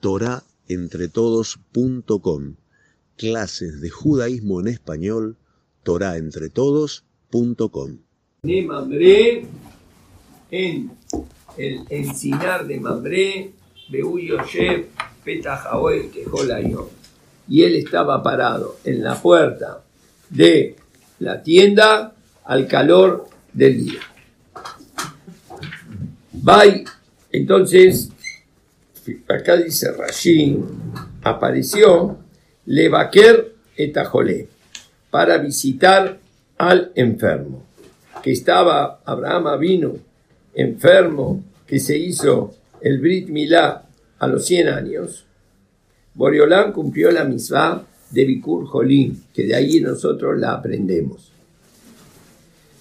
torahentretodos.com. Clases de judaísmo en español, torahentretodos.com. Mambré, en el encinar de Mambré, Beullo Yosef, Petajaoel, Kejolayo. Y él estaba parado en la puerta de la tienda al calor del día. Bye. Entonces, acá dice Rashid, apareció Levaquer etajolé para visitar al enfermo, que estaba, Abraham vino enfermo, que se hizo el Brit Milá a los 100 años. Boriolán cumplió la misma de Bikur Jolín, que de ahí nosotros la aprendemos.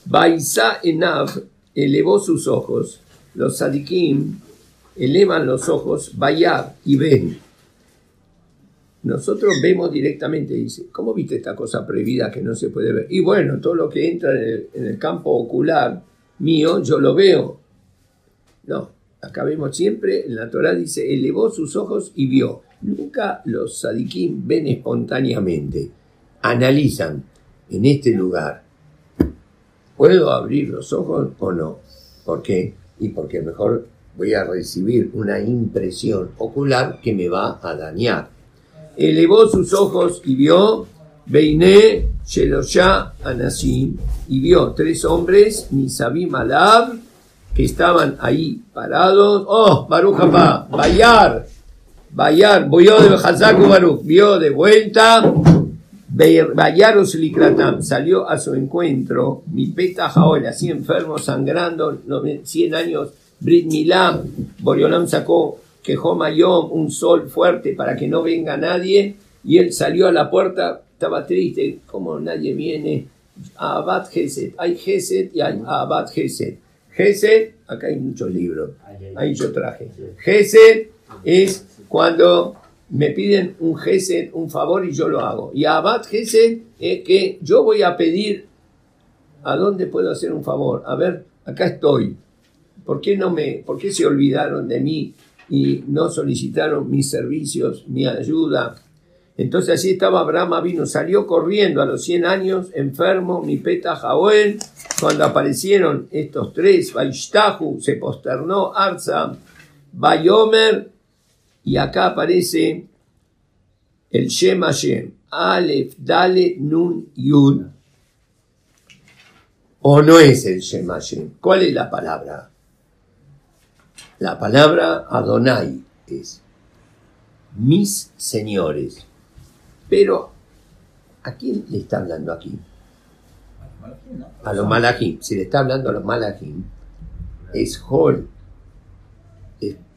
Baisa Enav elevó sus ojos, los sadikim elevan los ojos, Bayar y ven. Nosotros vemos directamente, dice, ¿cómo viste esta cosa prohibida que no se puede ver? Y bueno, todo lo que entra en el, campo ocular mío, yo lo veo. No, acá vemos siempre, en la Torah dice, elevó sus ojos y vio. Nunca los sadikim ven espontáneamente, analizan en este lugar. ¿Puedo abrir los ojos o no? ¿Por qué? Y porque mejor voy a recibir una impresión ocular que me va a dañar. Elevó sus ojos y vio Beiné Shelosha Anasim y vio tres hombres, Nisabim Alab, que estaban ahí parados. Oh, Baruch Bayar, Bayar, vio de Hazaku Baruch, vio de vuelta. Bayaros Likratam salió a su encuentro, mi peta jaola, así enfermo, sangrando, 100 años, Brit Milá, Boriolam sacó Mayom, un sol fuerte para que no venga nadie, y él salió a la puerta, estaba triste, como nadie viene, Abad Geset, hay Geset y hay Abad Geset. Geset, acá hay muchos libros, ahí yo traje. Geset es cuando me piden un gesed, un favor y yo lo hago. Y abad gesed es que yo voy a pedir a dónde puedo hacer un favor. A ver, acá estoy. ¿Por qué no me, por qué se olvidaron de mí y no solicitaron mis servicios, mi ayuda? Entonces así estaba Abraham vino, salió corriendo a los 100 años, enfermo, mi peta Jaoel, cuando aparecieron estos tres, Vaishtahu se posternó, Arza, Bayomer, y acá aparece el Shem Hashem, Aleph, Dale, Nun, Yud. ¿O no es el Shem Hashem? ¿Cuál es la palabra? La palabra Adonai es mis señores. Pero, ¿a quién le está hablando aquí? A los malajim. Si le está hablando a los malajim, es Hol,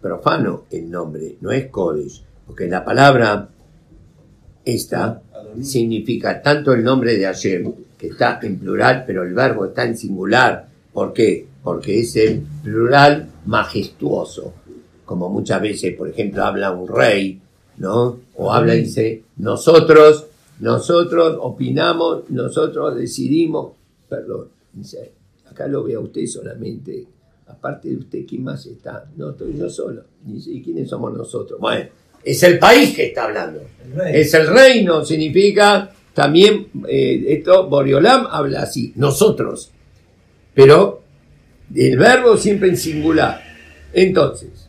profano el nombre, no es Kodesh, porque la palabra esta significa tanto el nombre de Hashem, que está en plural, pero el verbo está en singular. ¿Por qué? Porque es el plural majestuoso. Como muchas veces, por ejemplo, habla un rey, ¿no? O habla y dice, nosotros, nosotros opinamos, nosotros decidimos. Perdón, dice, acá lo ve a usted solamente aparte de usted, ¿quién más está? No estoy yo solo. ¿Y quiénes somos nosotros? Bueno, es el país que está hablando. es el reino, significa también, eh, esto, Boriolam habla así, nosotros. Pero el verbo siempre en singular. Entonces,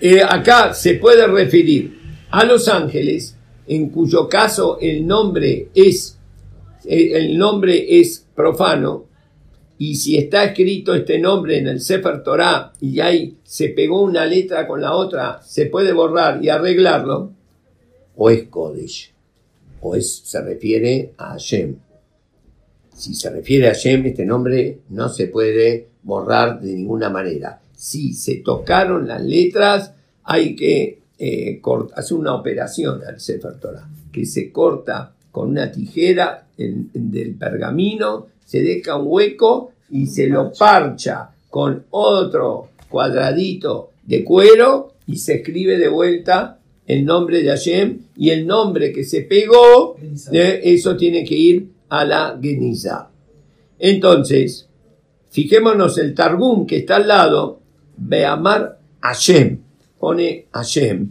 eh, acá se puede referir a los ángeles, en cuyo caso el nombre es, eh, el nombre es profano, y si está escrito este nombre en el Sefer Torah y ahí se pegó una letra con la otra, se puede borrar y arreglarlo, o es Kodesh, o es, se refiere a Hashem. Si se refiere a Hashem, este nombre no se puede borrar de ninguna manera. Si se tocaron las letras, hay que eh, hacer una operación al Sefer Torah, que se corta con una tijera del pergamino se deja un hueco y se lo parcha con otro cuadradito de cuero y se escribe de vuelta el nombre de Hashem y el nombre que se pegó, eh, eso tiene que ir a la Geniza. Entonces, fijémonos el Targum que está al lado, Beamar Hashem. pone Hashem.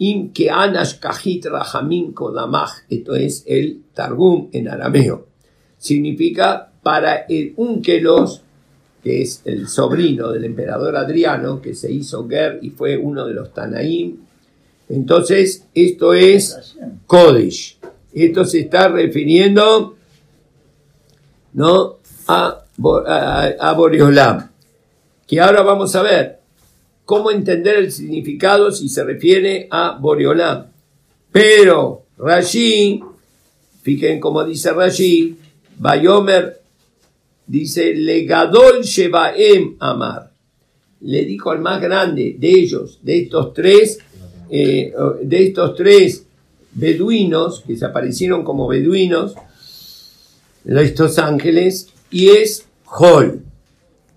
Im que anash kahit rahamim kodamach. Esto es el Targum en arameo. Significa para el Unkelos, que es el sobrino del emperador Adriano, que se hizo Ger y fue uno de los Tanaim. Entonces, esto es Kodesh. Esto se está refiriendo ¿no? a, a, Boreolam. Que ahora vamos a ver cómo entender el significado si se refiere a Boreolam. Pero Rashi, fíjense cómo dice Rashi, Bayomer dice, Legadol Shebaem Amar. Le dijo al más grande de ellos, de estos tres, eh, de estos tres beduinos, que se aparecieron como beduinos, estos ángeles, y es Hol.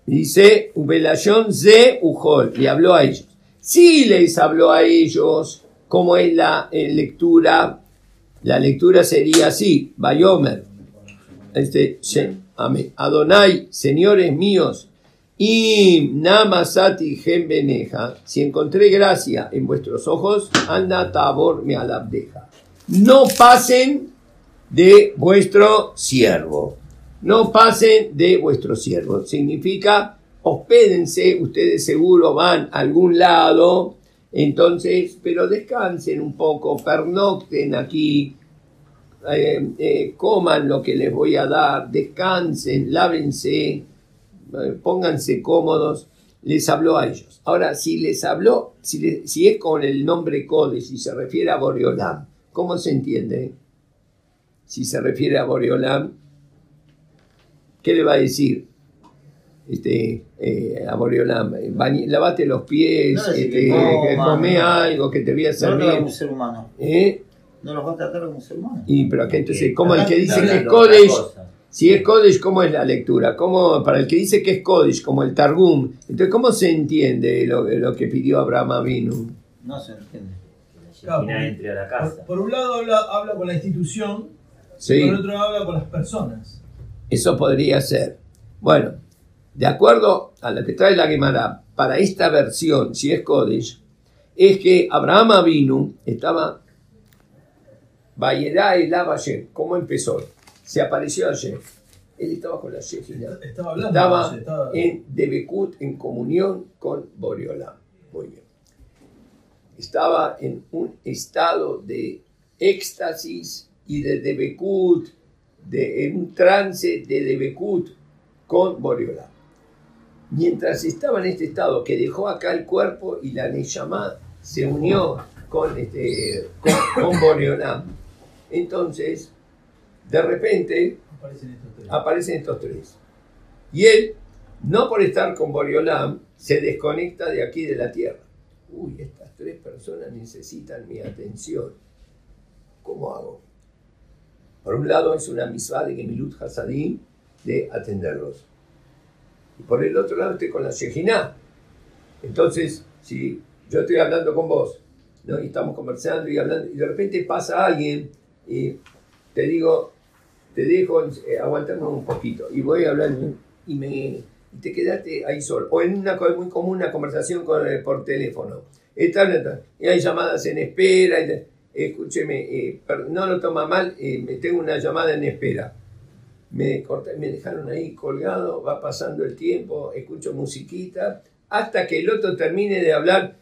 Dice, Ubelayon ze Ujol, le habló a ellos. Sí les habló a ellos, como es la eh, lectura, la lectura sería así, Bayomer, este. Adonai, señores míos, y namasati beneja, si encontré gracia en vuestros ojos, anda tabor me alabdeja. No pasen de vuestro siervo. No pasen de vuestro siervo. Significa, hospédense, ustedes seguro van a algún lado, entonces, pero descansen un poco, pernocten aquí, eh, eh, coman lo que les voy a dar, descansen, lávense, eh, pónganse cómodos. Les habló a ellos. Ahora, si les habló, si, si es con el nombre Code, si se refiere a Boreolam, ¿cómo se entiende? Si se refiere a Boreolam, ¿qué le va a decir? Este, eh, a Boreolam, lavate los pies, No, este, que coma, come no. algo, que te voy a No lo servir. trata como un ser humano. ¿Eh? No los va a tratar como un ser humano. Y pero que entonces, como el que dice que es Kodesh, si es Kodesh, ¿cómo es la lectura? ¿Cómo, para el que dice que es Kodesh, como el Targum, entonces, ¿cómo se entiende lo, lo que pidió Abraham Avinu? No se entiende. La Shekhinah entre a la Por, casa. por un lado habla, habla con la institución, Sí, por otro habla con las personas. eso podría ser. Bueno, de acuerdo a lo que trae la Gemara, para esta versión, si es Kodesh, es que Abraham Avinu estaba Vayera el Abayem. ¿Cómo empezó? Se apareció ayer. Él estaba con la Shekhinah. Estaba hablando. Estaba estaba- en Debekut, en comunión con Boreolam. Muy bien. Estaba en un estado de éxtasis y de Debekut, de, en un trance de Debekut con Boreolam. Mientras estaba en este estado, que dejó acá el cuerpo y la Neyamá se unió con, este, con, con Boreolam. Entonces, de repente, aparecen estos tres. aparecen estos tres. Y él, no por estar con Boriolam, se desconecta de aquí de la tierra. Uy, estas tres personas necesitan mi atención. ¿Cómo hago? Por un lado es una misma de Gemilut Hasadim de atenderlos. Y por el otro lado estoy con la Shejinah. Entonces, si yo estoy hablando con vos, ¿no? y estamos conversando y hablando, y de repente pasa alguien y te digo, te dejo eh, aguantarme un poquito y voy a hablar y me y te quedaste ahí solo o en una muy común una conversación con, eh, por teléfono está- y hay llamadas en espera y escúcheme eh, no lo toma mal eh, me tengo una llamada en espera me, me dejaron ahí colgado va pasando el tiempo escucho musiquita hasta que el otro termine de hablar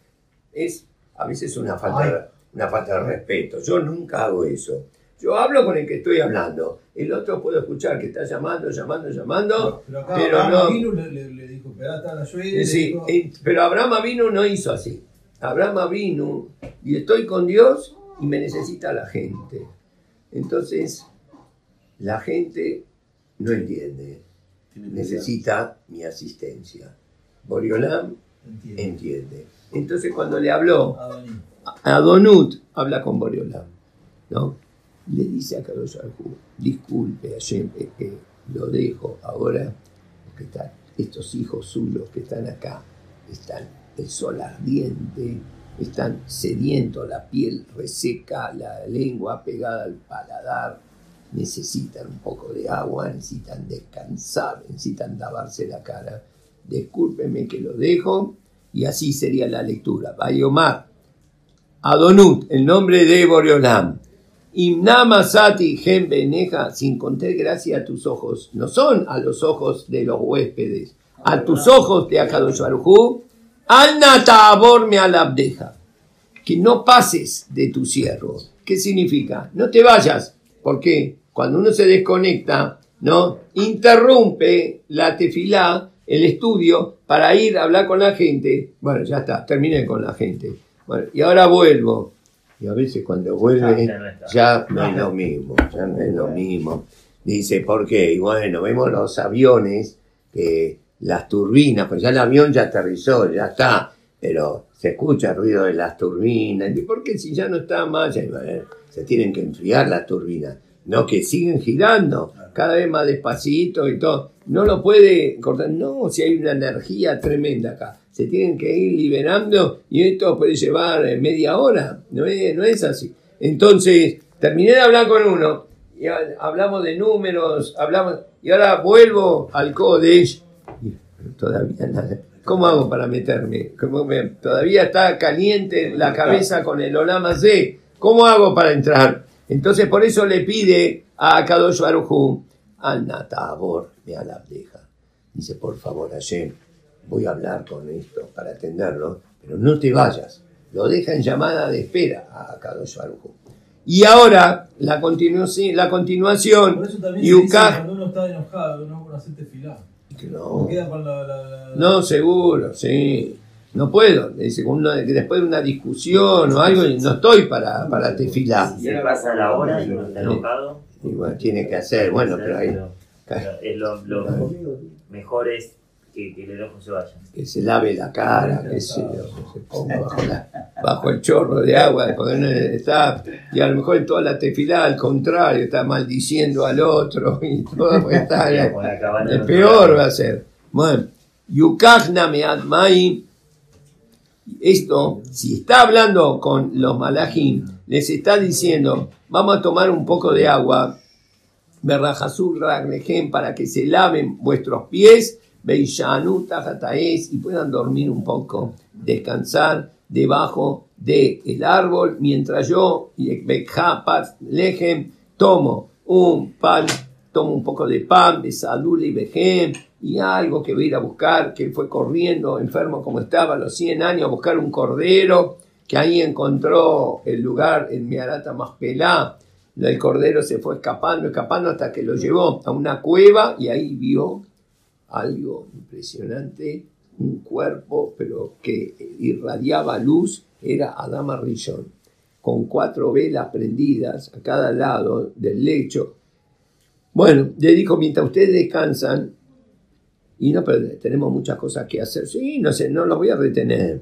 es a veces una falta, una falta de respeto. Yo nunca hago eso. Yo hablo con el que estoy hablando. El otro puedo escuchar que está llamando, llamando, llamando. pero acá pero Abraham no- Avinu le, le- le dijo, pero está la Sí, dijo, eh, pero Abraham Avinu no hizo así. Abraham vino y estoy con Dios y me necesita la gente. Entonces, la gente no entiende. Necesita mi asistencia. Boriolam entiende. entiende. Entonces, cuando le habló Adoní. Adonut habla con Boreolam, ¿no? Le dice a Baruj Hu, disculpe Hashem, es que lo dejo ahora, porque están estos hijos suyos que están acá, están el sol ardiente, están sedientos, la piel reseca, la lengua pegada al paladar, necesitan un poco de agua, necesitan descansar, necesitan lavarse la cara. Discúlpeme que lo dejo, Y así sería la lectura. Bayomar, Adonut, el nombre de Boreolam. Imnamasati gen beneja, sin contar gracia a tus ojos. No son a los ojos de los huéspedes, a tus ojos de Akadosh Barujú. Al natabor me alabdeja. Que no pases de tu siervo. ¿Qué significa? No te vayas. porque Cuando uno se desconecta, ¿no? Interrumpe la tefilá, el estudio, para ir a hablar con la gente. Bueno, ya está, terminé con la gente. Bueno, y ahora vuelvo. Y a veces cuando vuelve ya no es lo mismo, ya no es lo mismo. Dice, ¿por qué? Y bueno, vemos los aviones, que las turbinas, pues ya el avión ya aterrizó, ya está, pero se escucha el ruido de las turbinas. ¿Y por qué si ya no está más? se tienen que enfriar las turbinas, no que siguen girando cada vez más despacito y todo. No lo puede cortar, no, si hay una energía tremenda acá se tienen que ir liberando y esto puede llevar eh, media hora, no es, no es así. Entonces, terminé de hablar con uno, y hablamos de números, hablamos, y ahora vuelvo al Kodesh, todavía nada. ¿Cómo hago para meterme? todavía está caliente la cabeza con el Olama Z. ¿Cómo hago para entrar? Entonces por eso le pide a Kadosh Baruj al Natabor, me alabdeja. Dice, por favor, Hashem, voy a hablar con esto para atenderlo, pero no te vayas. Lo deja en llamada de espera a Kadosh Baruj Y ahora, la, continuación, la continuación, Por eso también se dice cuando uno está enojado, no filar. No, no, seguro, sí. No puedo. Dice, después de una discusión o algo, no estoy para, para tefilar. Si pasa la hora y no está enojado. Y bueno, tiene que hacer, bueno, pero ahí. Es lo, lo mejor es que, que, el ojo se vaya. Que se lave la cara, que se, se ponga bajo, la, bajo, el chorro de agua, está, y a lo mejor en toda la tefilá al contrario, está maldiciendo al otro y todo, pues está, el peor va a ser. Bueno, Yukachna Meadmai, esto, si está hablando con los malajim, les está diciendo, vamos a tomar un poco de agua, para que se laven vuestros pies y puedan dormir un poco, descansar debajo del el árbol, mientras yo, lejem, tomo un pan, tomo un poco de pan, de salud y vejem, y algo que voy a ir a buscar, que fue corriendo, enfermo como estaba, a los 100 años, a buscar un cordero, que ahí encontró el lugar en Miarata pelá el cordero se fue escapando, escapando hasta que lo llevó a una cueva y ahí vio algo impresionante, un cuerpo, pero que irradiaba luz, era Adama Rishon, con cuatro velas prendidas a cada lado del lecho. Bueno, le dijo, mientras ustedes descansan, y no, pero tenemos muchas cosas que hacer, sí, no sé, no los voy a retener.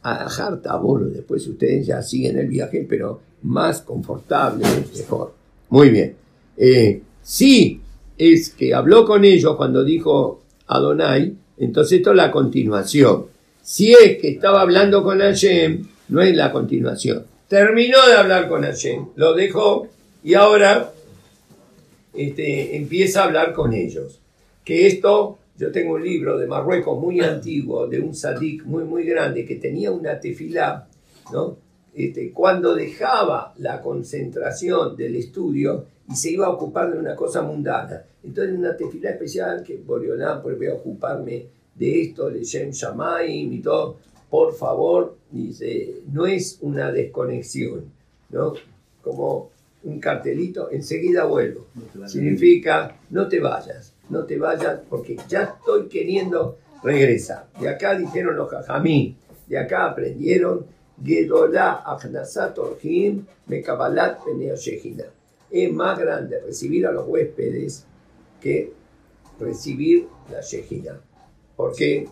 A Jartaboro, después ustedes ya siguen el viaje, pero más confortable, mejor. Muy bien. Eh, sí, es que habló con ellos cuando dijo Adonai, entonces esto es la continuación. Si es que estaba hablando con Hashem, no es la continuación. Terminó de hablar con Hashem, lo dejó y ahora este, empieza a hablar con ellos. Que esto, yo tengo un libro de Marruecos muy antiguo, de un sadik muy, muy grande, que tenía una tefilá, ¿no? Este, cuando dejaba la concentración del estudio y se iba a ocupar de una cosa mundana. Entonces, en una tefila especial que Boreolán, pues voy a ocuparme de esto, de Shem Shamaim y todo, por favor, dice, no es una desconexión, ¿no? Como un cartelito, enseguida vuelvo. Significa, no te vayas, no te vayas, porque ya estoy queriendo regresar. De acá dijeron los jajamí, de acá aprendieron Gedolá Achnasat Orhim Mekabalat Shejina. Es más grande recibir a los huéspedes que recibir la Shejina. Porque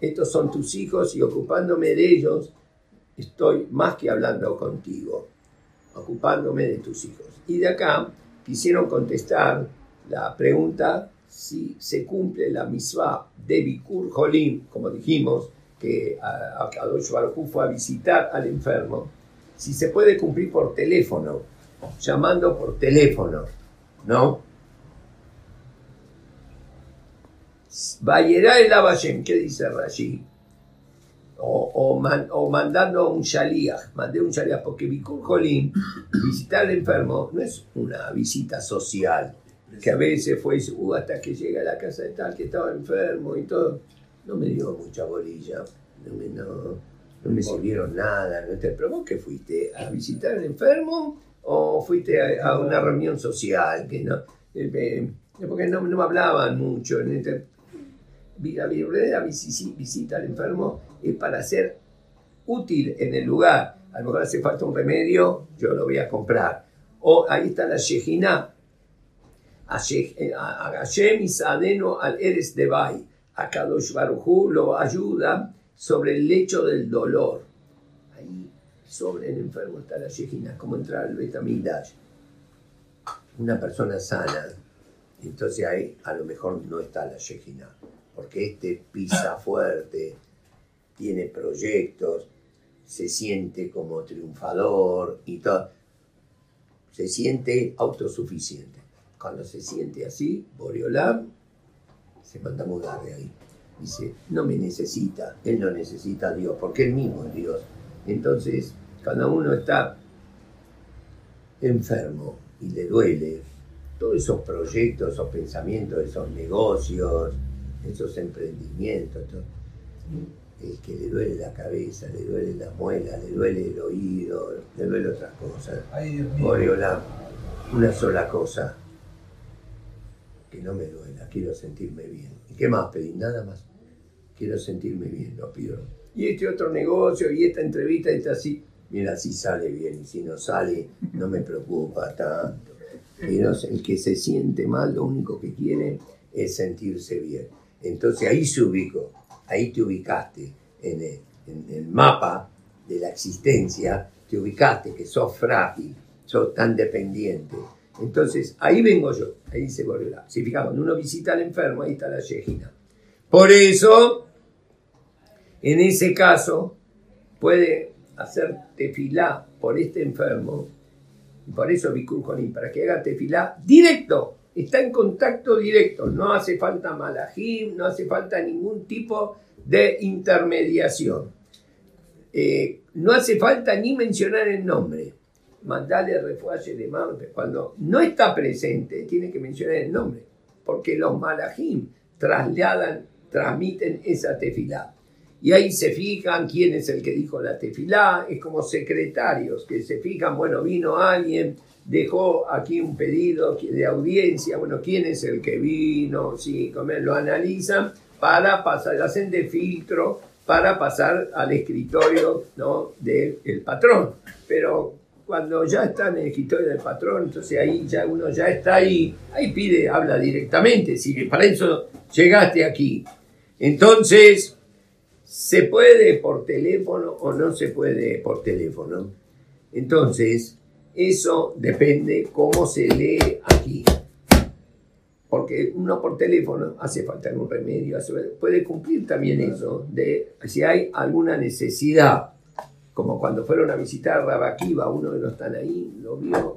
estos son tus hijos y ocupándome de ellos, estoy más que hablando contigo, ocupándome de tus hijos. Y de acá quisieron contestar la pregunta si se cumple la misma de Bikur Jolim, como dijimos, que Kadosh fue a visitar al enfermo, si se puede cumplir por teléfono, llamando por teléfono, ¿no? Vayera el Abayem, ¿qué dice Rashi? o, o man- o mandando un shaliach, mandé un shaliach, porque Bikur Jolim, visitar al enfermo, no es una visita social, que a veces fue uh, hasta que llega a la casa de tal que estaba enfermo y todo. No me dio mucha bolilla, no me, no me sirvieron nada. No te, pero vos que fuiste a visitar al enfermo o fuiste a, a una reunión social, que no, eh, eh, porque no, no hablaban mucho. En este, la verdadera visi- visita al enfermo es para ser útil en el lugar. A lo mejor hace falta un remedio, yo lo voy a comprar. O ahí está la Shejina. A Hashem Isadeno al Eres de Bai. A Kadosh Barujú lo ayuda sobre el lecho del dolor. Sobre el enfermo está la Shejina, como entrar al Betamigdash. Una persona sana, entonces ahí a lo mejor no está la Shejina, porque este pisa fuerte, tiene proyectos, se siente como triunfador y todo. Se siente autosuficiente. Cuando se siente así, Boreolam se manda a mudar de ahí. Dice, no me necesita, él no necesita a Dios, porque él mismo es Dios. Entonces, cuando uno está enfermo y le duele, todos esos proyectos, esos pensamientos, esos negocios, esos emprendimientos, todo, el que le duele la cabeza, le duele la muela, le duele el oído, le duele otras cosas. Oriola, una sola cosa, que no me duela, quiero sentirme bien. ¿Y qué más pedí? Nada más. Quiero sentirme bien, lo pido. Y este otro negocio, y esta entrevista, esta así, mira, si sale bien, y si no sale, no me preocupa tanto. Y el que se siente mal, lo único que quiere es sentirse bien. Entonces ahí se ubicó, ahí te ubicaste en el, mapa de la existencia, te ubicaste que sos frágil, sos tan dependiente. Entonces, ahí vengo yo, ahí se volvió la. Si fijamos, cuando uno visita al enfermo, ahí está la yejina. Por eso, en ese caso, puede hacer tefilá por este enfermo, y por eso Bikur Jonim, para que haga tefilá directo, está en contacto directo, no hace falta malajim, no hace falta ningún tipo de intermediación. Eh, no hace falta ni mencionar el nombre. Mandale refuaje de Mamre. Cuando no está presente, tiene que mencionar el nombre. Porque los malajim trasladan, transmiten esa tefilá. Y ahí se fijan quién es el que dijo la tefilá. Es como secretarios que se fijan, bueno, vino alguien, dejó aquí un pedido de audiencia, bueno, quién es el que vino, sí, lo analizan para pasar, hacen de filtro para pasar al escritorio ¿no? del el patrón. Pero cuando ya está en el escritorio del patrón, entonces ahí ya uno ya está ahí, ahí pide, habla directamente, si para eso llegaste aquí. Entonces, ¿se puede por teléfono o no se puede por teléfono? Entonces, eso depende cómo se lee aquí. Porque uno por teléfono hace falta algún remedio, hace- puede cumplir también eso, de si hay alguna necesidad, como cuando fueron a visitar a Rabaquiva, uno de los están ahí, lo vio,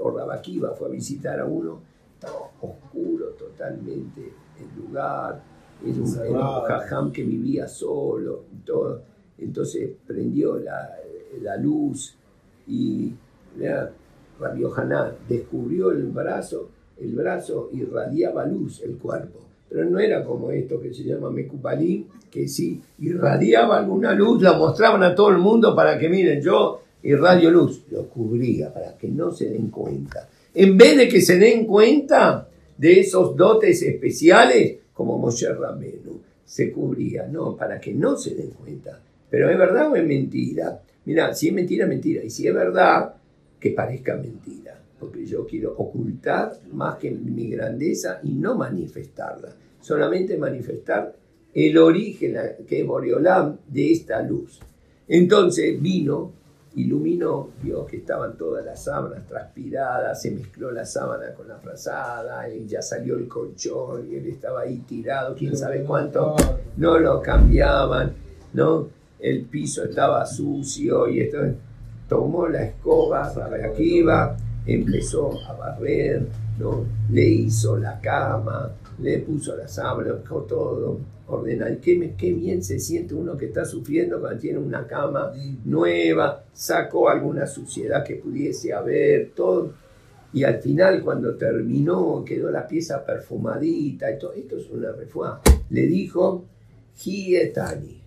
o Rabaquiva fue a visitar a uno, estaba oscuro totalmente el lugar, era un, era un jajam que vivía solo y todo, entonces prendió la, la luz y mira, Rabbi Yohanan descubrió el brazo, el brazo irradiaba luz el cuerpo. Pero no era como esto que se llama Mecupalín, que si irradiaba alguna luz, la mostraban a todo el mundo para que miren, yo irradio luz. Lo cubría para que no se den cuenta. En vez de que se den cuenta de esos dotes especiales, como Moshe Rabenu, se cubría, no, para que no se den cuenta. Pero ¿es verdad o es mentira? Mira, si es mentira, mentira. Y si es verdad, que parezca mentira. Porque yo quiero ocultar más que mi grandeza y no manifestarla. Solamente manifestar el origen, que es Boreolam, de esta luz. Entonces vino, iluminó, vio que estaban todas las sábanas transpiradas, se mezcló la sábana con la frazada, y ya salió el colchón, y él estaba ahí tirado, quién sabe cuánto, no lo cambiaban, ¿no? El piso estaba sucio y esto. Tomó la escoba, Akiva, empezó a barrer, ¿no? Le hizo la cama, le puso la sábana, dejó todo ordenar. Qué, me- qué bien se siente uno que está sufriendo cuando tiene una cama nueva, sacó alguna suciedad que pudiese haber, todo. Y al final, cuando terminó, quedó la pieza perfumadita y todo. Esto es una refuá. Le dijo, Gietani,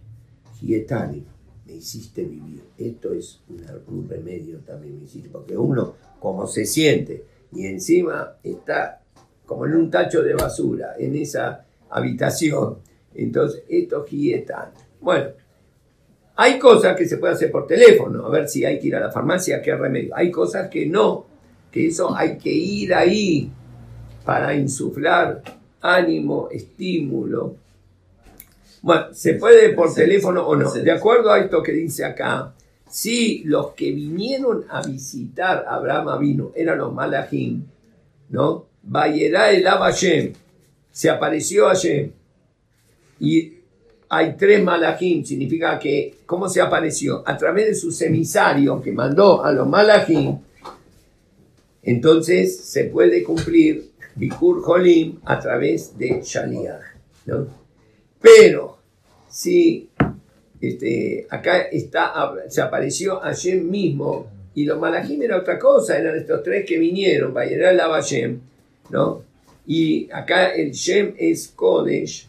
Gietani, me hiciste vivir. Esto es un remedio también, me hiciste. Porque uno, como se siente, y encima está como en un tacho de basura, en esa habitación. Entonces, esto es Gietani. Bueno, hay cosas que se puede hacer por teléfono, a ver si hay que ir a la farmacia, qué remedio. Hay cosas que no, que eso hay que ir ahí para insuflar ánimo, estímulo. Bueno, ¿se puede por teléfono o no? De acuerdo a esto que dice acá, si los que vinieron a visitar a Abraham vino eran los malajim, ¿no? Vayerá el Hashem, se apareció Hashem, y hay tres malajim, significa que, ¿cómo se apareció? A través de sus emisarios que mandó a los malajim, entonces se puede cumplir Bikur Jolim a través de Shaliach, ¿no? Pero si este, acá está, se apareció Hashem mismo y los malajim era otra cosa, eran estos tres que vinieron, Vayeral Hashem, ¿no? Y acá el Shem es Kodesh,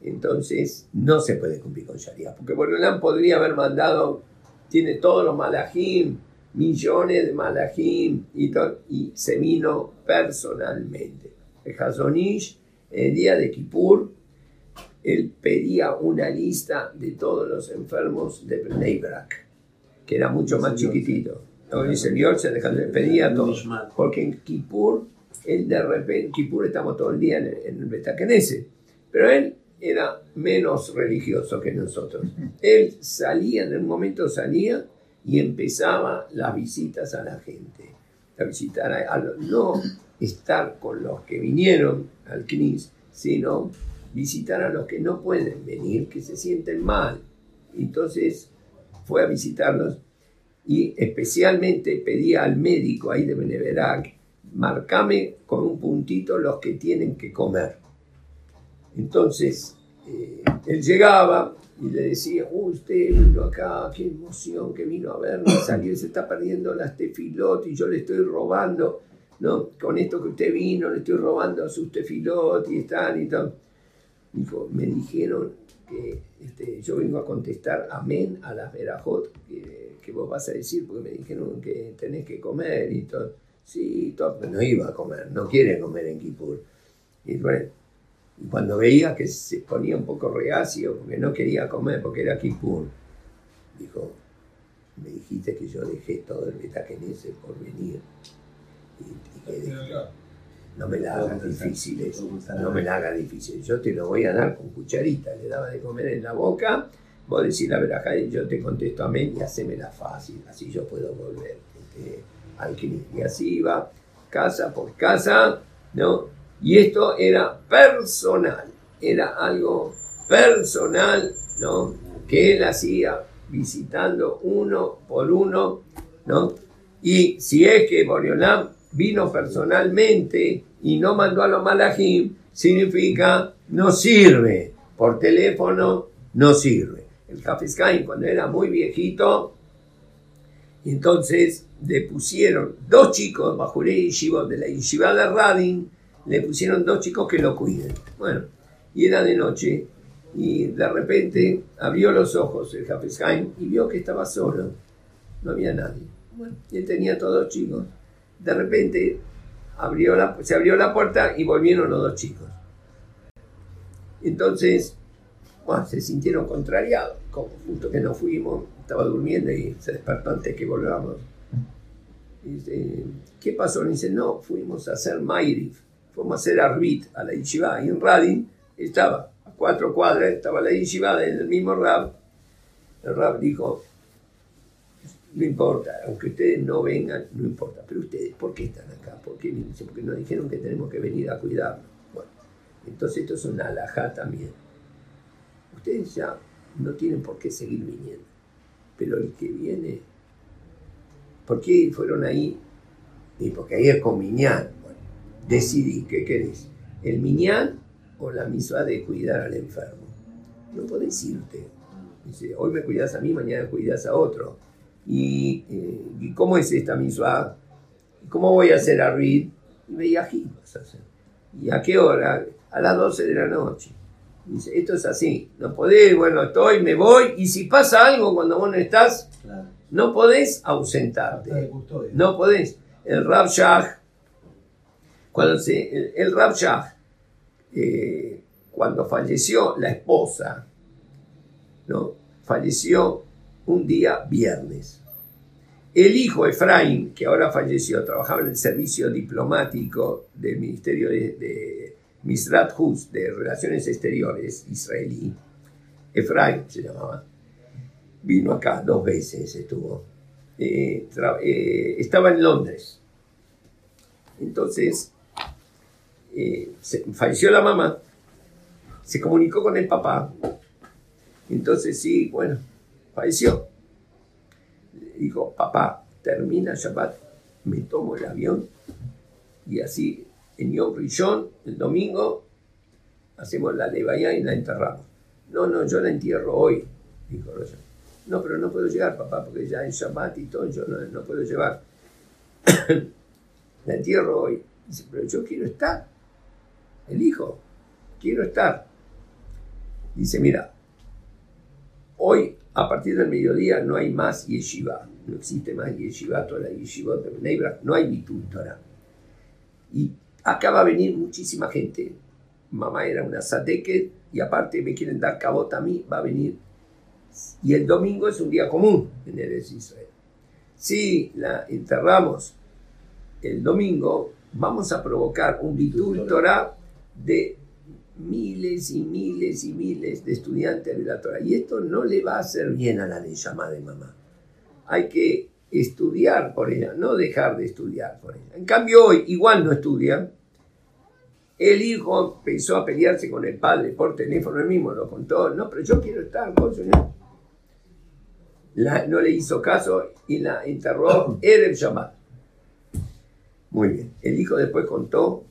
entonces no se puede cumplir con Sharia, porque Borolán podría haber mandado, tiene todos los malajim, millones de malajim, y, y se vino personalmente. El Hazonish, el día de Kippur, él pedía una lista de todos los enfermos de Bnei Brak, que era mucho más chiquitito. El se pedía todo. Porque en Kippur, él de repente, Kippur estamos todo el día en el, en el pero él era menos religioso que nosotros. Él salía, en un momento salía y empezaba las visitas a la gente. A visitar a, a los- no estar con los que vinieron al CNIS, sino visitar a los que no pueden venir, que se sienten mal. Entonces fue a visitarlos y especialmente pedía al médico ahí de Beneverac, marcame con un puntito los que tienen que comer. Entonces, eh, él llegaba y le decía, "Uh, usted vino acá, qué emoción que vino a verme, salió y se está perdiendo las tefilot y yo le estoy robando, ¿no? Con esto que usted vino, le estoy robando sus tefilot y están y todo. Dijo, me dijeron que este, yo vengo a contestar amén a las verajot que, que vos vas a decir, porque me dijeron que tenés que comer y todo. Sí, todo, pero no iba a comer, no quiere comer en Kippur. Y bueno, y cuando veía que se ponía un poco reacio, porque no quería comer, porque era Kippur, dijo, me dijiste que yo dejé todo el betaquenese por venir. Y, y que dejé- no me la hagas difícil eso, no me la hagas difícil. Yo te lo voy a dar con cucharita, le daba de comer en la boca, vos decís la verajá y yo te contesto amén y hacémela fácil, así yo puedo volver este, al Knis. Y así iba, casa por casa, ¿no? Y esto era personal, era algo personal, ¿no? Que él hacía visitando uno por uno, ¿no? Y si es que Boriolam vino personalmente y no mandó a los malajim, significa no sirve. Por teléfono no sirve. El Hafizkain, cuando era muy viejito, entonces le pusieron dos chicos, Bajuré y Yeshiva, de la Yeshiva de Radin, le pusieron dos chicos que lo cuiden. Bueno, y era de noche, y de repente abrió los ojos el Hafizkain y vio que estaba solo, no había nadie. Bueno, y él tenía todos los chicos. De repente abrió la, se abrió la puerta y volvieron los dos chicos. Entonces, bueno, se sintieron contrariados, como justo que no fuimos, estaba durmiendo y se despertó antes que volvamos. Y dice, ¿qué pasó? Le dice, no, fuimos a hacer Mairif, fuimos a hacer Arbit a la Yeshiva, en Radin estaba, a cuatro cuadras, estaba la Yeshiva del mismo Rab. El Rab dijo, no importa, aunque ustedes no vengan, no importa, pero ustedes, ¿por qué están acá? ¿Por qué vienen? Porque nos dijeron que tenemos que venir a cuidarnos. Bueno, entonces esto es una alajá también. Ustedes ya no tienen por qué seguir viniendo, pero el que viene, ¿por qué fueron ahí? Y porque ahí es con Miñán. Bueno, decidí, ¿qué querés? ¿El Miñán o la misma de cuidar al enfermo? no podés irte. Dice, hoy me cuidas a mí, mañana cuidas a otro. ¿Y, eh, ¿y cómo es esta misma? ¿Cómo voy a hacer a Reed? Y Beyají vas a hacer. ¿Y a qué hora? A las 12 de la noche. Dice, esto es así, no podés, bueno, estoy, me voy, y si pasa algo cuando vos no estás, Claro. no podés ausentarte. No podés. El Rab Shah, el, el Rab Shah, eh, cuando falleció la esposa, ¿no? falleció un día viernes. El hijo Efraín, que ahora falleció, trabajaba en el servicio diplomático del Ministerio de, de de Relaciones Exteriores israelí. Efraín se llamaba. Vino acá dos veces, estuvo. Eh, eh, estaba en Londres. Entonces, eh, se- falleció la mamá, se comunicó con el papá. Entonces, sí, bueno, falleció. Le dijo, papá, termina Shabbat, me tomo el avión y así en Yom Rishon, el domingo, hacemos la levaya y la enterramos. No, no, yo la entierro hoy, dijo Roger. No, pero no puedo llegar, papá, porque ya es Shabbat y todo, yo no, no puedo llevar. la entierro hoy. Dice, pero yo quiero estar. El hijo, quiero estar. Dice, mira, hoy a partir del mediodía no hay más yeshiva. No existe más yeshiva, toda la yeshiva de Bnei Brak, no hay Bitul Torah. Y acá va a venir muchísima gente. Mamá era una sateque y aparte me quieren dar cabota a mí, va a venir. Y el domingo es un día común en el Israel. Si la enterramos el domingo, vamos a provocar un Bitul Torah de miles y miles y miles de estudiantes de la Torah. Y esto no le va a hacer bien a la llamada de mamá. Hay que estudiar por ella, no dejar de estudiar por ella. En cambio hoy igual no estudian. El hijo empezó a pelearse con el padre por teléfono, él mismo lo contó. No, pero yo quiero estar, señor. La- no le hizo caso y la enterró Erev Shabbat. Muy bien. El hijo después contó,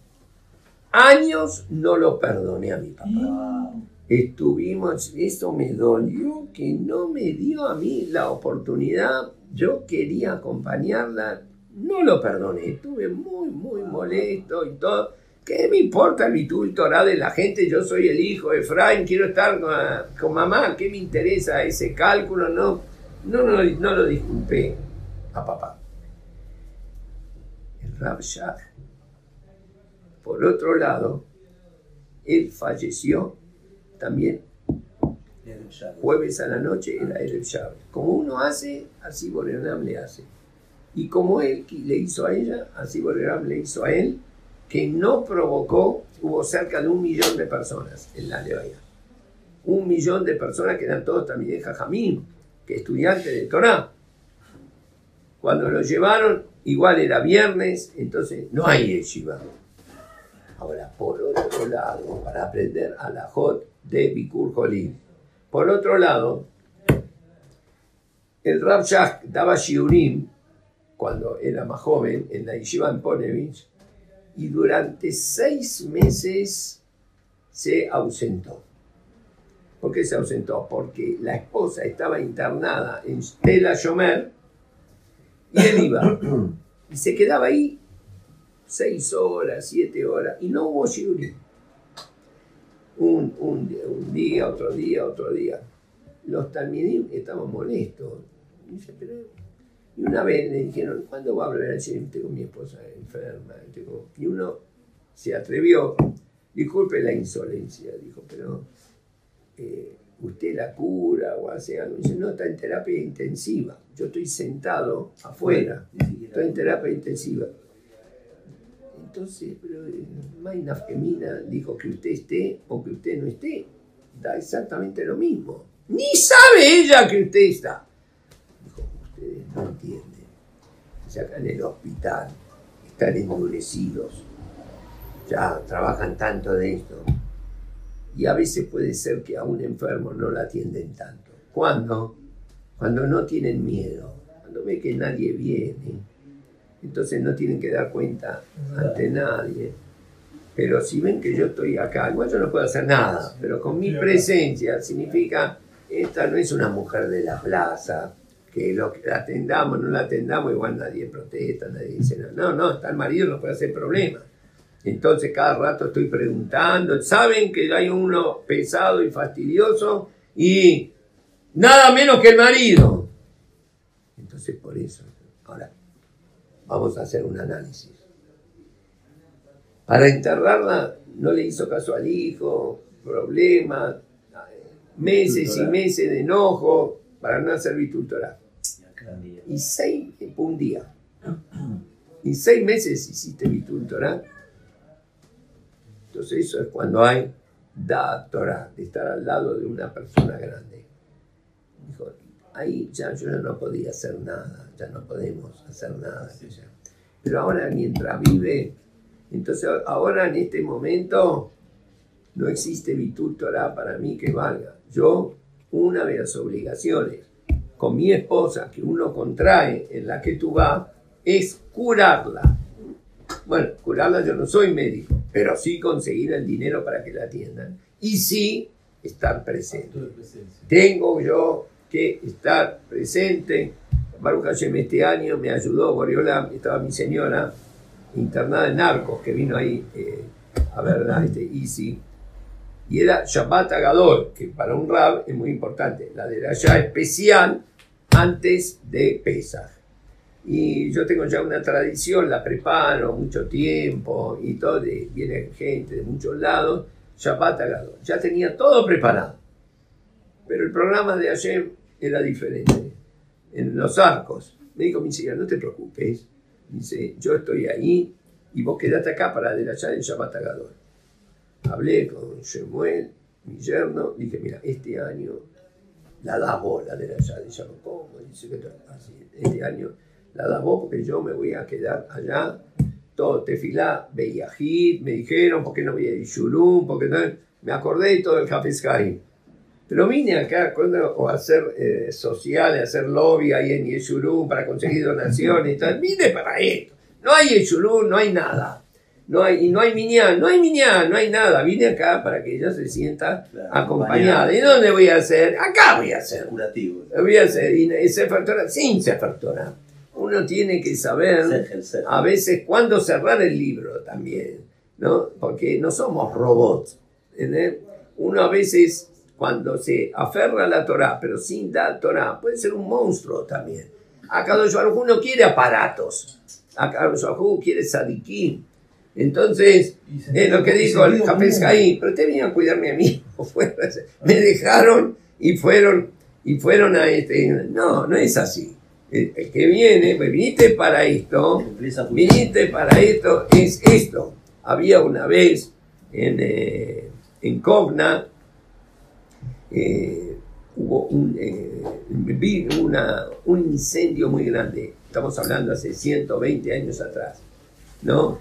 años no lo perdoné a mi papá. Estuvimos, eso me dolió que no me dio a mí la oportunidad. Yo quería acompañarla, no lo perdoné. Estuve muy, muy molesto y todo. ¿Qué me importa el Bitul Torah de la gente? Yo soy el hijo de Efraín, quiero estar con, con mamá. ¿Qué me interesa ese cálculo? No, no, no, no lo disculpé a papá. El Rab Shah, por otro lado, él falleció también jueves a la noche era Erev Shabbat. Como uno hace, así Boreram le hace. Y como él le hizo a ella, así Boreram le hizo a él, que no provocó, hubo cerca de un millón de personas en la Levaya. Un millón de personas que eran todos también de Jajamín, que estudiantes de Torah. Cuando lo llevaron, igual era viernes, entonces no hay yeshiva. Ahora, por otro lado, para aprender a la Jot de Bikur Jolim. Por otro lado, el Rab Shach daba shiurim cuando era más joven en la Yeshiva en Ponevich y durante seis meses se ausentó. ¿Por qué se ausentó? Porque la esposa estaba internada en Tel Shomer y él iba y se quedaba ahí seis horas, siete horas y no hubo shiurim un, un, un día, otro día, otro día. Los talmidim estaban molestos. Y, dice, pero... y una vez le dijeron, ¿cuándo va a hablar el Shem? Tengo mi esposa enferma. Tengo... Y uno se atrevió, disculpe la insolencia, dijo, pero eh, usted la cura o hace algo. Dice, no, está en terapia intensiva. Yo estoy sentado afuera, estoy en terapia intensiva. Entonces, pero eh, Maina Femina dijo que usted esté o que usted no esté. Da exactamente lo mismo. Ni sabe ella que usted está. Dijo, ustedes no entienden. Ya acá en el hospital están endurecidos. Ya trabajan tanto de esto. Y a veces puede ser que a un enfermo no la atienden tanto. ¿Cuándo? Cuando no tienen miedo. Cuando ve que nadie viene entonces no tienen que dar cuenta ante nadie. Pero si ven que yo estoy acá, igual yo no puedo hacer nada, pero con mi presencia significa, esta no es una mujer de la plaza, que lo que la atendamos, no la atendamos, igual nadie protesta, nadie dice nada. No, no, está el marido, no puede hacer problema. Entonces cada rato estoy preguntando, saben que hay uno pesado y fastidioso y nada menos que el marido. Entonces por eso, vamos a hacer un análisis. Para enterrarla no le hizo caso al hijo, problemas, meses y meses de enojo para no hacer vitutorar. Y seis, un día. Y seis meses hiciste vitutorar. Entonces eso es cuando hay da Torah, de estar al lado de una persona grande. Dijo, ahí ya yo no podía hacer nada, ya no podemos hacer nada. Pero ahora mientras vive, entonces ahora en este momento no existe virtud Torah para mí que valga. Yo, una de las obligaciones con mi esposa que uno contrae en la que tú vas es curarla. Bueno, curarla yo no soy médico, pero sí conseguir el dinero para que la atiendan. Y sí estar presente. Tengo yo que estar presente. Baruch Hashem este año me ayudó, Boriola, estaba mi señora internada en Narcos, que vino ahí eh, a ver este Easy. Y era Shabbat que para un rab es muy importante. La de allá especial antes de Pesach. Y yo tengo ya una tradición, la preparo mucho tiempo y todo, viene gente de muchos lados, Shabbat. Ya tenía todo preparado. Pero el programa de ayer era diferente. En los arcos. Me dijo mi señora, no te preocupes. Dice, yo estoy ahí y vos quedate acá para adelachar en Shabbat Agadol. Hablé con Shemuel, mi yerno, dije, mira, este año la das vos, la de allá de Shabbat. ¿Cómo? Dice que así, este año la das vos porque yo me voy a quedar allá. Todo tefilá, Beyahid, me dijeron, ¿por qué no voy a Yishurum? Porque no? Me acordé de todo el Haim. Pero vine acá cuando, o a hacer eh, social, a hacer lobby ahí en Yeshurum para conseguir donaciones y tal. Vine para esto. No hay Yeshurum, no hay nada. No hay, y no hay minyan, no hay minyan, no hay nada. Vine acá para que ella se sienta Claro, acompañada. ¿Y dónde voy a hacer? Acá voy a hacer. curativo. Voy a hacer. Y y Sefer Torah, sin Sefer Torah. Uno tiene que saber a veces cuándo cerrar el libro también, ¿no? Porque no somos robots. ¿entendés? Uno a veces, cuando se aferra a la Torah, pero sin dar Torah, puede ser un monstruo también. Acá Baruj no quiere aparatos. Acá Baruj quiere sadiquín. Entonces, es lo que dijo el. Caín, pero te venían a cuidarme a mí. Me dejaron y fueron, y fueron a este. No, no es así. El, el que viene, pues viniste para esto, viniste para esto, es esto. Había una vez en, eh, en Kovna, eh, hubo un, eh, vi una- un incendio muy grande. Estamos hablando hace 120 años atrás. ¿No?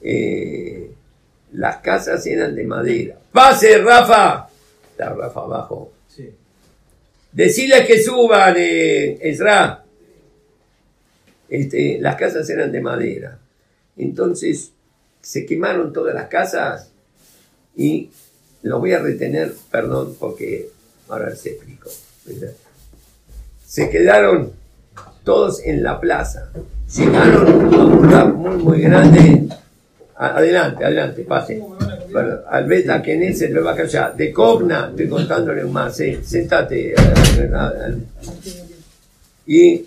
Eh, las casas eran de madera. ¡Pase, Rafa! Está Rafa abajo. Sí. Decirles que suban, eh, Ezra. Este, las casas eran de madera. Entonces se quemaron todas las casas y lo voy a retener, perdón, porque ahora se explico. Se quedaron todos en la plaza. Llegaron a un lugar muy, muy grande. Adelante, adelante, pase. Bueno, al Beta Knesset lo va a callar. De Cogna, estoy contándole más, eh. sentate. eh, eh, Y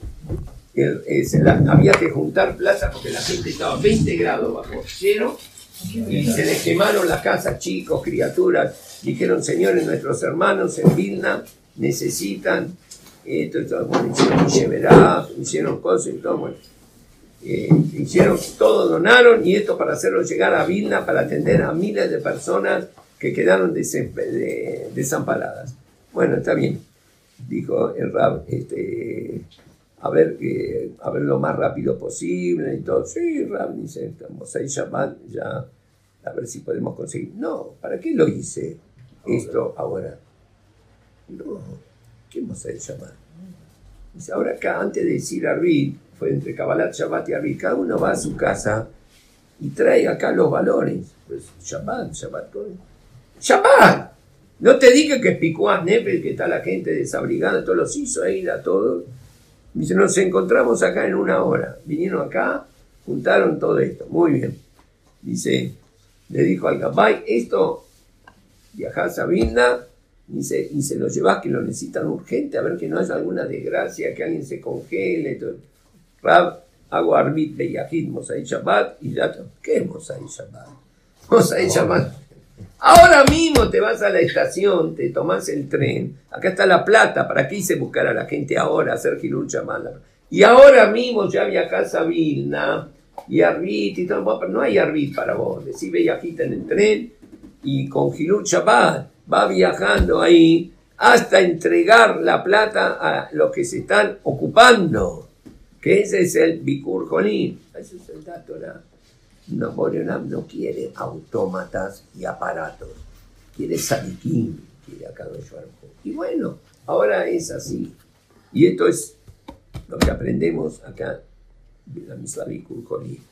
eh, se la- había que juntar plata porque la gente estaba 20 grados bajo cero y se les quemaron las casas, chicos, criaturas. Dijeron, señores, nuestros hermanos en Vilna necesitan esto, esto, bueno, hicieron hicieron cosas y todo, bueno. Eh, hicieron todo, donaron y esto para hacerlo llegar a Vilna para atender a miles de personas que quedaron de- desamparadas. Bueno, está bien, dijo el Rab, este, a ver, que a ver lo más rápido posible y todo. Sí, Rab, dice, estamos ahí Shabbat, ya, a ver si podemos conseguir. No, ¿para qué lo hice esto ahora? No, ¿qué Mosai Shabbat? Dice, ahora acá, antes de decir Arvid, fue entre Kabbalat, Shabbat y Arvid, cada uno va a su casa y trae acá los valores. Pues Shabbat, Shabbat. Shabbat. No te diga que Picuás Nefes, que está la gente desabrigada, todos los hizo ahí, a todos. Dice, nos encontramos acá en una hora. Vinieron acá, juntaron todo esto. Muy bien. Dice, le dijo al Gabay, esto, viajás a Vilna, dice, y se lo llevas que lo necesitan urgente, a ver que no haya alguna desgracia, que alguien se congele. Todo. Rab, hago arbit de Yahid, Mosai Shabbat, y ya, ¿qué es Mosai Shabbat? Mosai Shabbat. Ahora mismo te vas a la estación, te tomas el tren, acá está la plata, ¿para qué hice buscar a la gente ahora, hacer Gilul Shamala? Y ahora mismo ya viajás a Vilna, y Arbit y todo, no hay Arbit para vos, decís Bellajita en el tren, y con Gilul Shabbat va viajando ahí hasta entregar la plata a los que se están ocupando, que ese es el Bikur Jonim, ese es el dato, ¿no? Boreolam no quiere autómatas y aparatos, quiere sadikim, quiere a. Y bueno, ahora es así. Y esto es lo que aprendemos acá de la Jonim.